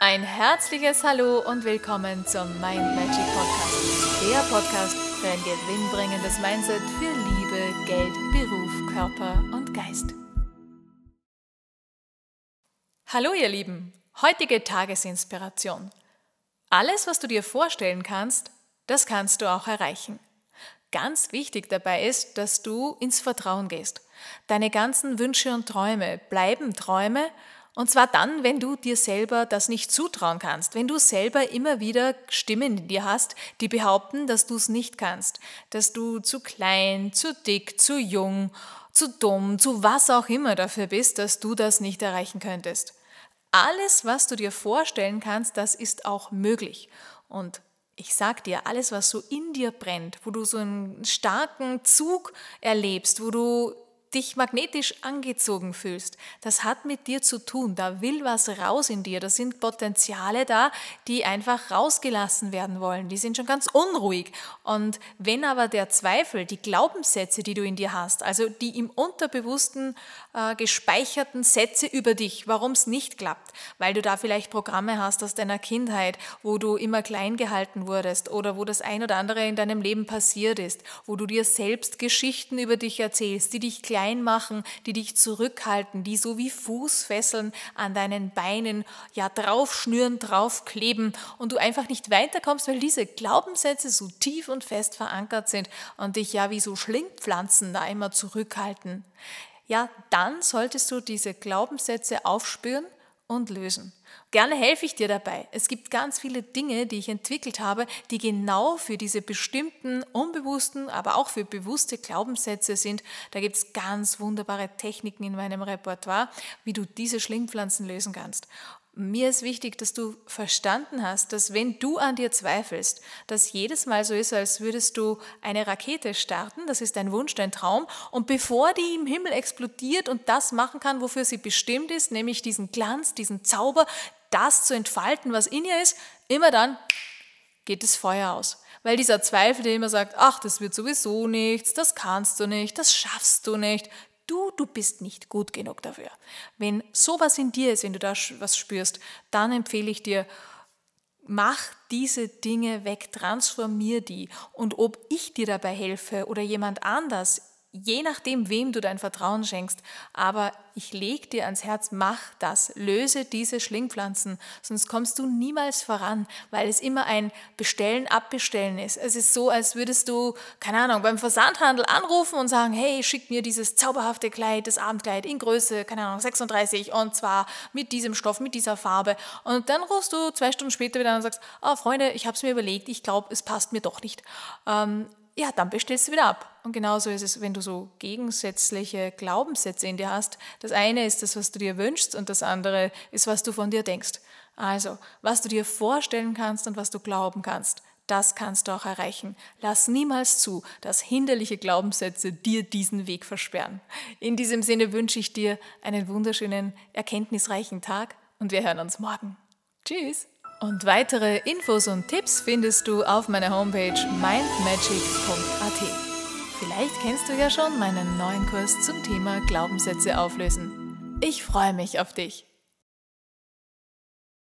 Ein herzliches Hallo und willkommen zum Mind Magic Podcast. Der Podcast für ein gewinnbringendes Mindset für Liebe, Geld, Beruf, Körper und Geist. Hallo ihr Lieben, heutige Tagesinspiration. Alles, was du dir vorstellen kannst, das kannst du auch erreichen. Ganz wichtig dabei ist, dass du ins Vertrauen gehst. Deine ganzen Wünsche und Träume bleiben Träume und zwar dann, wenn du dir selber das nicht zutrauen kannst, wenn du selber immer wieder Stimmen in dir hast, die behaupten, dass du es nicht kannst, dass du zu klein, zu dick, zu jung, zu dumm, zu was auch immer dafür bist, dass du das nicht erreichen könntest. Alles, was du dir vorstellen kannst, das ist auch möglich. Und ich sag dir, alles, was so in dir brennt, wo du so einen starken Zug erlebst, wo du dich magnetisch angezogen fühlst, das hat mit dir zu tun. Da will was raus in dir. Da sind Potenziale da, die einfach rausgelassen werden wollen. Die sind schon ganz unruhig. Und wenn aber der Zweifel, die Glaubenssätze, die du in dir hast, also die im Unterbewussten äh, gespeicherten Sätze über dich, warum es nicht klappt, weil du da vielleicht Programme hast aus deiner Kindheit, wo du immer klein gehalten wurdest oder wo das ein oder andere in deinem Leben passiert ist, wo du dir selbst Geschichten über dich erzählst, die dich klein klein machen, die dich zurückhalten, die so wie Fußfesseln an deinen Beinen ja draufschnüren, draufkleben und du einfach nicht weiterkommst, weil diese Glaubenssätze so tief und fest verankert sind und dich ja wie so Schlingpflanzen da immer zurückhalten. Ja, dann solltest du diese Glaubenssätze aufspüren und lösen. Gerne helfe ich dir dabei. Es gibt ganz viele Dinge, die ich entwickelt habe, die genau für diese bestimmten unbewussten, aber auch für bewusste Glaubenssätze sind. Da gibt es ganz wunderbare Techniken in meinem Repertoire, wie du diese Schlingpflanzen lösen kannst. Mir ist wichtig, dass du verstanden hast, dass wenn du an dir zweifelst, dass jedes Mal so ist, als würdest du eine Rakete starten, das ist dein Wunsch, dein Traum, und bevor die im Himmel explodiert und das machen kann, wofür sie bestimmt ist, nämlich diesen Glanz, diesen Zauber, das zu entfalten, was in ihr ist, immer dann geht das Feuer aus. Weil dieser Zweifel, der immer sagt, ach, das wird sowieso nichts, das kannst du nicht, das schaffst du nicht, du bist nicht gut genug dafür. Wenn sowas in dir ist, wenn du da was spürst, dann empfehle ich dir, mach diese Dinge weg, transformier die. Und ob ich dir dabei helfe oder jemand anders, je nachdem, wem du dein Vertrauen schenkst. Aber ich lege dir ans Herz, mach das, löse diese Schlingpflanzen, sonst kommst du niemals voran, weil es immer ein Bestellen, Abbestellen ist. Es ist so, als würdest du, keine Ahnung, beim Versandhandel anrufen und sagen, hey, schick mir dieses zauberhafte Kleid, das Abendkleid in Größe, keine Ahnung, 36 und zwar mit diesem Stoff, mit dieser Farbe. Und dann rufst du zwei Stunden später wieder an und sagst, oh Freunde, ich habe es mir überlegt, ich glaube, es passt mir doch nicht. Ähm, ja, dann bestellst du wieder ab. Und genauso ist es, wenn du so gegensätzliche Glaubenssätze in dir hast. Das eine ist das, was du dir wünschst und das andere ist, was du von dir denkst. Also, was du dir vorstellen kannst und was du glauben kannst, das kannst du auch erreichen. Lass niemals zu, dass hinderliche Glaubenssätze dir diesen Weg versperren. In diesem Sinne wünsche ich dir einen wunderschönen, erkenntnisreichen Tag und wir hören uns morgen. Tschüss! Und weitere Infos und Tipps findest du auf meiner Homepage mindmagic.at. Vielleicht kennst du ja schon meinen neuen Kurs zum Thema Glaubenssätze auflösen. Ich freue mich auf dich.